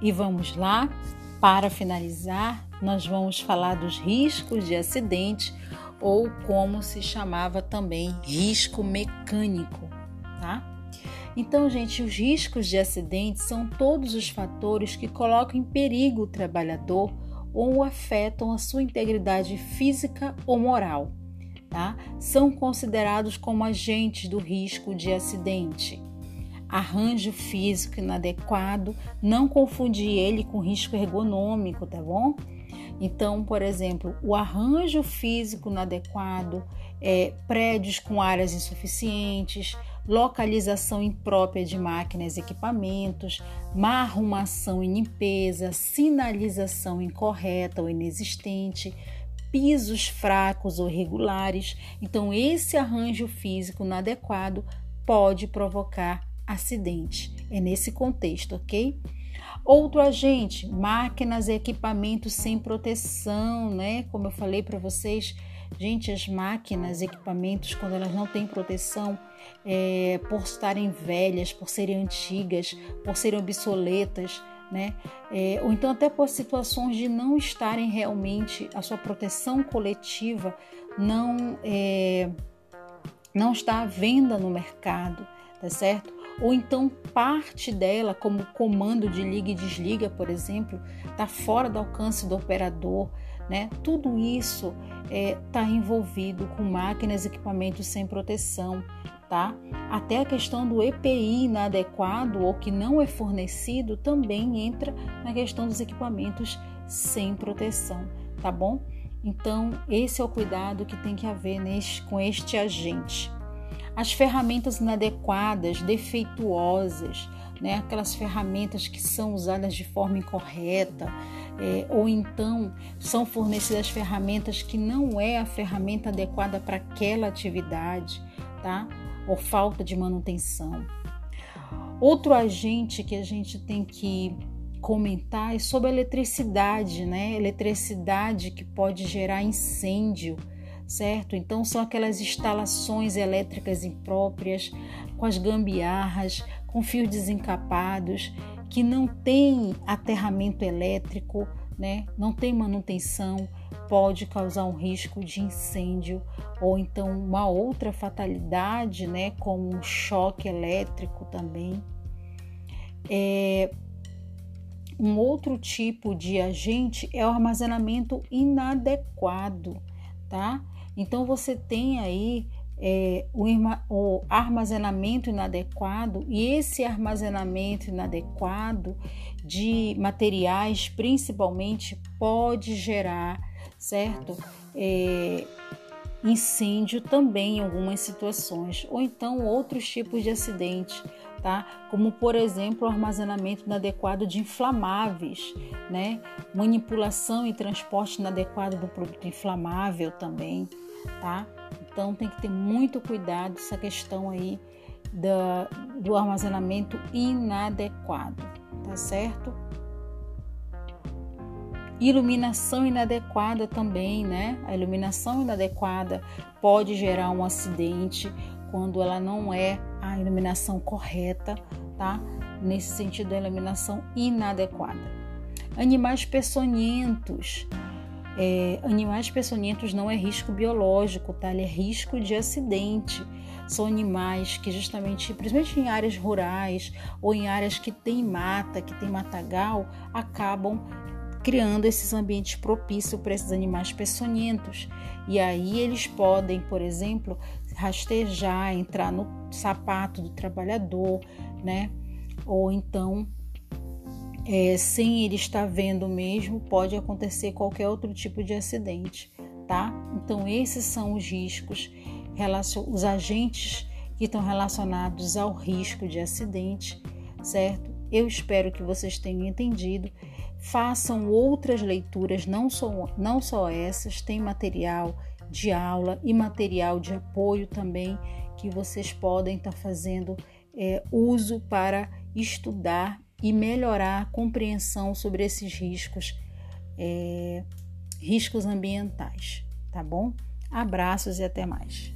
E vamos lá, para finalizar, nós vamos falar dos riscos de acidente ou como se chamava também risco mecânico, tá? Então, gente, os riscos de acidente são todos os fatores que colocam em perigo o trabalhador ou afetam a sua integridade física ou moral, tá? São considerados como agentes do risco de acidente arranjo físico inadequado, não confundir ele com risco ergonômico, tá bom? Então, por exemplo, o arranjo físico inadequado, é, prédios com áreas insuficientes, localização imprópria de máquinas e equipamentos, má arrumação e limpeza, sinalização incorreta ou inexistente, pisos fracos ou irregulares. Então, esse arranjo físico inadequado pode provocar acidente. É nesse contexto, ok? Outro agente, máquinas e equipamentos sem proteção, né? Como eu falei para vocês, gente, as máquinas equipamentos, quando elas não têm proteção, é, por estarem velhas, por serem antigas, por serem obsoletas, né? É, ou então até por situações de não estarem realmente a sua proteção coletiva não é, não está à venda no mercado, tá certo? Ou então parte dela, como comando de liga e desliga, por exemplo, está fora do alcance do operador. Né? Tudo isso está é, tá envolvido com máquinas e equipamentos sem proteção. Tá? Até a questão do EPI inadequado ou que não é fornecido também entra na questão dos equipamentos sem proteção, tá bom? Então, esse é o cuidado que tem que haver neste, com este agente as ferramentas inadequadas, defeituosas, né? aquelas ferramentas que são usadas de forma incorreta, é, ou então são fornecidas ferramentas que não é a ferramenta adequada para aquela atividade, tá? ou falta de manutenção. Outro agente que a gente tem que comentar é sobre a eletricidade, né? Eletricidade que pode gerar incêndio certo? Então são aquelas instalações elétricas impróprias, com as gambiarras, com fios desencapados, que não tem aterramento elétrico, né? Não tem manutenção, pode causar um risco de incêndio ou então uma outra fatalidade, né? Como um choque elétrico também. É, um outro tipo de agente é o armazenamento inadequado, tá? Então você tem aí é, o, o armazenamento inadequado e esse armazenamento inadequado de materiais, principalmente, pode gerar, certo? É, incêndio também em algumas situações, ou então outros tipos de acidente, tá? Como por exemplo o armazenamento inadequado de inflamáveis, né? Manipulação e transporte inadequado do produto inflamável também tá? Então tem que ter muito cuidado essa questão aí da, do armazenamento inadequado, tá certo? Iluminação inadequada também, né? A iluminação inadequada pode gerar um acidente quando ela não é a iluminação correta, tá? Nesse sentido, a iluminação inadequada. Animais peçonhentos, é, animais peçonhentos não é risco biológico, tá? Ele é risco de acidente. São animais que justamente, principalmente em áreas rurais ou em áreas que tem mata, que tem matagal, acabam criando esses ambientes propícios para esses animais peçonhentos. E aí eles podem, por exemplo, rastejar, entrar no sapato do trabalhador, né? Ou então é, sem ele estar vendo mesmo, pode acontecer qualquer outro tipo de acidente, tá? Então, esses são os riscos, os agentes que estão relacionados ao risco de acidente, certo? Eu espero que vocês tenham entendido. Façam outras leituras, não só, não só essas, tem material de aula e material de apoio também que vocês podem estar fazendo é, uso para estudar e melhorar a compreensão sobre esses riscos, é, riscos ambientais, tá bom? Abraços e até mais.